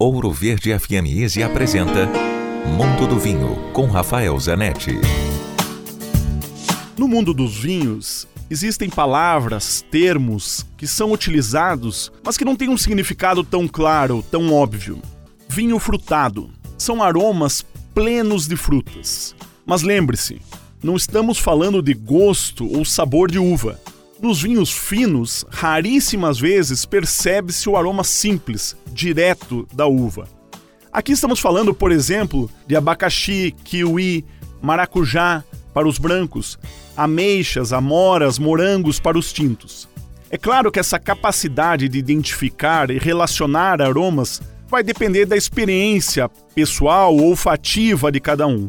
Ouro Verde FM Easy apresenta Mundo do Vinho com Rafael Zanetti. No mundo dos vinhos, existem palavras, termos que são utilizados, mas que não têm um significado tão claro, tão óbvio. Vinho frutado são aromas plenos de frutas. Mas lembre-se, não estamos falando de gosto ou sabor de uva. Nos vinhos finos, raríssimas vezes percebe-se o aroma simples, direto da uva. Aqui estamos falando, por exemplo, de abacaxi, kiwi, maracujá para os brancos, ameixas, amoras, morangos para os tintos. É claro que essa capacidade de identificar e relacionar aromas vai depender da experiência pessoal ou olfativa de cada um.